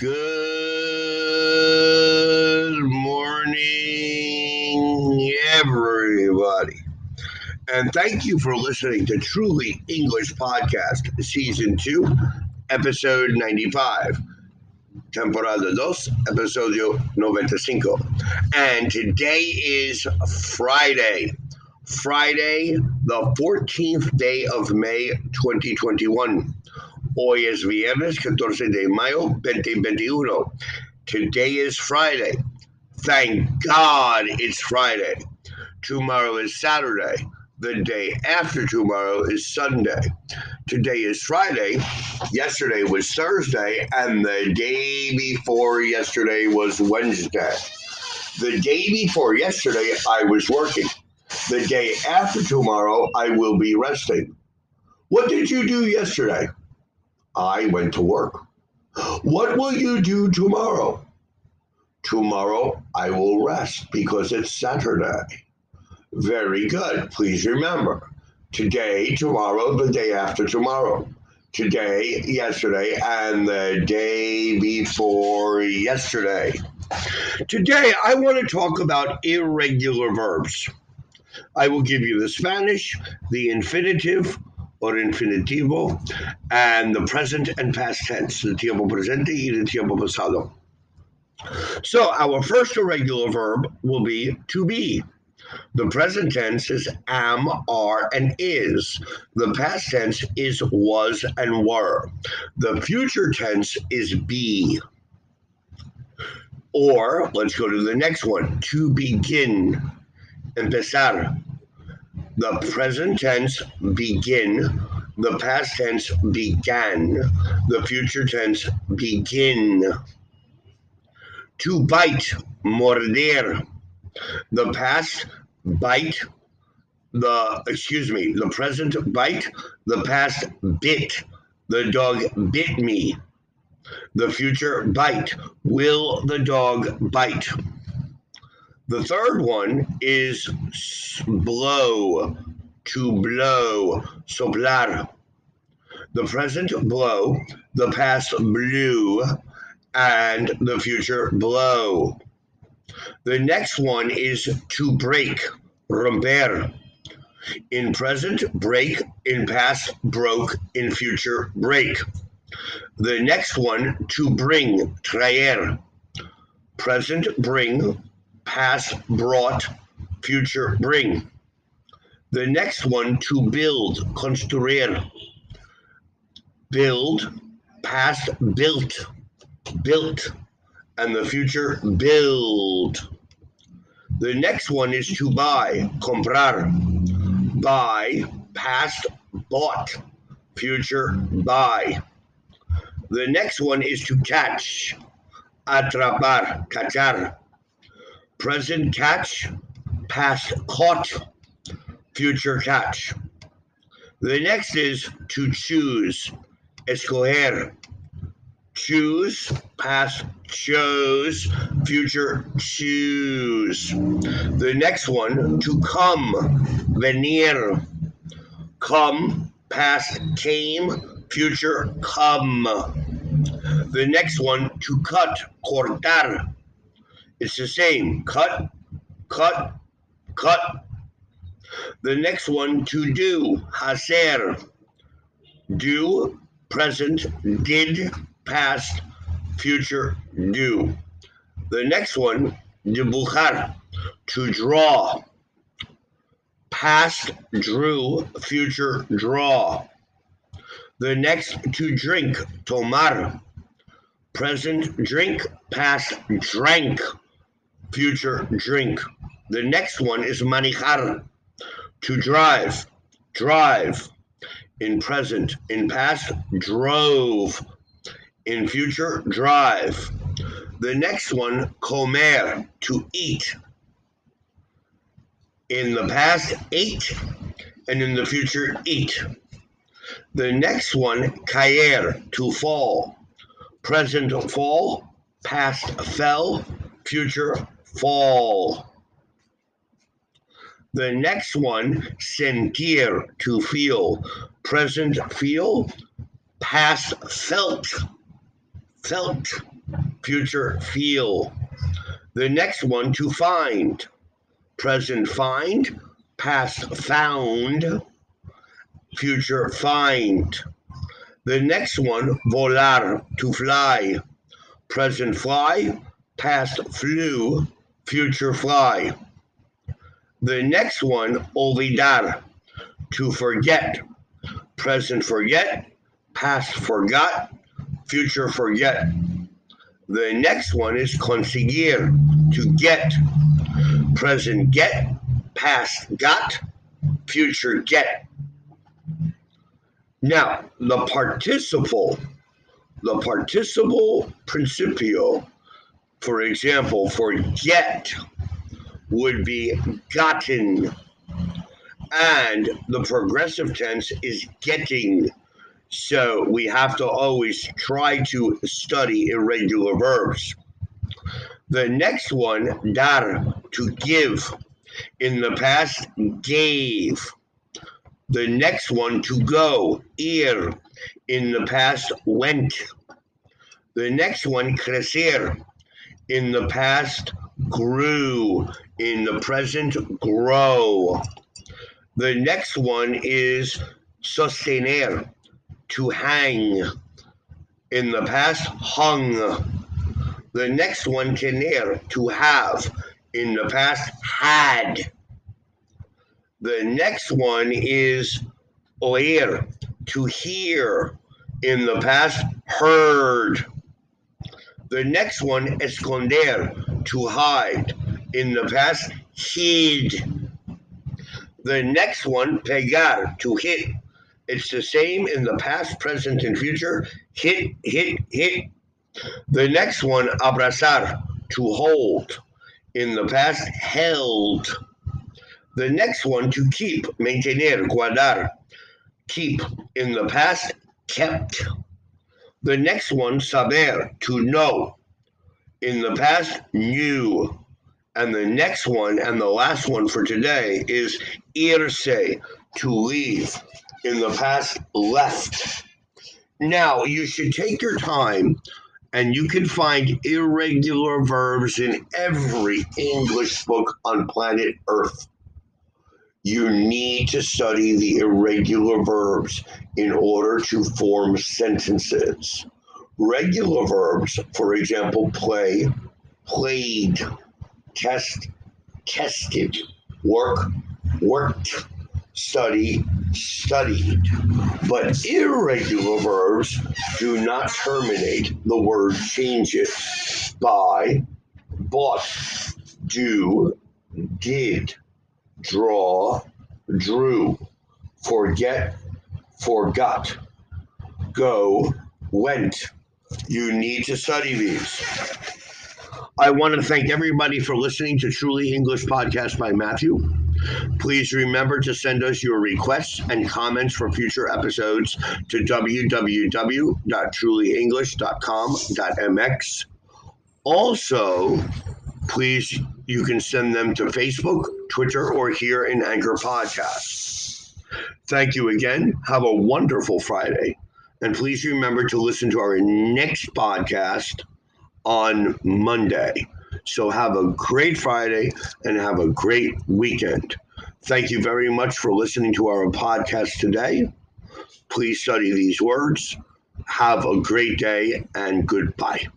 Good morning, everybody. And thank you for listening to Truly English Podcast, Season 2, Episode 95. Temporada 2, Episodio 95. And today is Friday. Friday, the 14th day of May 2021. Hoy es viernes 14 de mayo 2021. Today is Friday. Thank God it's Friday. Tomorrow is Saturday. The day after tomorrow is Sunday. Today is Friday. Yesterday was Thursday. And the day before yesterday was Wednesday. The day before yesterday, I was working. The day after tomorrow, I will be resting. What did you do yesterday? I went to work. What will you do tomorrow? Tomorrow I will rest because it's Saturday. Very good. Please remember today, tomorrow, the day after tomorrow. Today, yesterday, and the day before yesterday. Today, I want to talk about irregular verbs. I will give you the Spanish, the infinitive, or infinitivo, and the present and past tense, el tiempo presente y el tiempo pasado. So our first irregular verb will be to be. The present tense is am, are, and is. The past tense is was and were. The future tense is be. Or let's go to the next one to begin. Empezar. The present tense begin, the past tense began, the future tense begin. To bite, morder. The past bite, the excuse me, the present bite, the past bit. The dog bit me. The future bite. Will the dog bite? The third one is blow, to blow, soplar. The present blow, the past blew, and the future blow. The next one is to break, romper. In present, break, in past, broke, in future, break. The next one, to bring, traer. Present, bring, past brought, future bring. The next one to build, construir. Build, past built, built, and the future build. The next one is to buy, comprar. Buy, past bought, future buy. The next one is to catch, atrapar, cachar present catch, past caught, future catch. The next is to choose, escoger. Choose, past chose, future choose. The next one, to come, venir. Come, past came, future come. The next one, to cut, cortar it's the same. Cut, cut, cut. The next one to do, hacer. Do, present, did, past, future, do. The next one, dibujar, to draw. Past, drew, future, draw. The next, to drink, tomar. Present, drink, past, drank future drink. The next one is manejar, to drive, drive. In present, in past, drove. In future, drive. The next one, comer, to eat. In the past, ate, and in the future, eat. The next one, caer, to fall. Present, fall. Past, fell. Future, fall. The next one, sentir, to feel. Present, feel. Past, felt. Felt. future feel. The next one to find, present find, past found, future find. The next one, volar, to fly, present fly, past flew, future fly. The next one, olvidar, to forget, present forget, past forgot, future forget. The next one is conseguir, to get, present get, past got, future get. Now, the participle, the participle principio, for example, for get would be gotten, and the progressive tense is getting. So we have to always try to study irregular verbs. The next one, dar, to give. In the past, gave. The next one, to go, ir. In the past, went. The next one, crecer. In the past, grew. In the present, grow. The next one is sostener, to hang. In the past, hung. The next one, tener, to have. In the past, had. The next one is oír, to hear. In the past, heard. The next one, esconder, to hide. In the past, hid. The next one, pegar, to hit. It's the same in the past, present, and future. Hit, hit, hit. The next one, abrazar, to hold. In the past, held. The next one, to keep, mantener, guardar. Keep. In the past, kept. The next one, saber, to know. In the past, knew. And the next one, and the last one for today, is irse, to leave. In the past, left. Now, you should take your time and you can find irregular verbs in every English book on planet Earth. You need to study the irregular verbs in order to form sentences. Regular verbs, for example, play, played, test, tested, work, worked, study, studied. But irregular verbs do not terminate, the word changes. Buy, bought, do, did, draw, drew, forget, forgot, go, went. You need to study these. I want to thank everybody for listening to Truly English Podcast by Matthew. Please remember to send us your requests and comments for future episodes to www.trulyenglish.com.mx. Also, please, you can send them to Facebook, Twitter, or here in Anchor Podcasts. Thank you again. Have a wonderful Friday. And please remember to listen to our next podcast on Monday. So have a great Friday and have a great weekend. Thank you very much for listening to our podcast today. Please study these words. Have a great day and goodbye.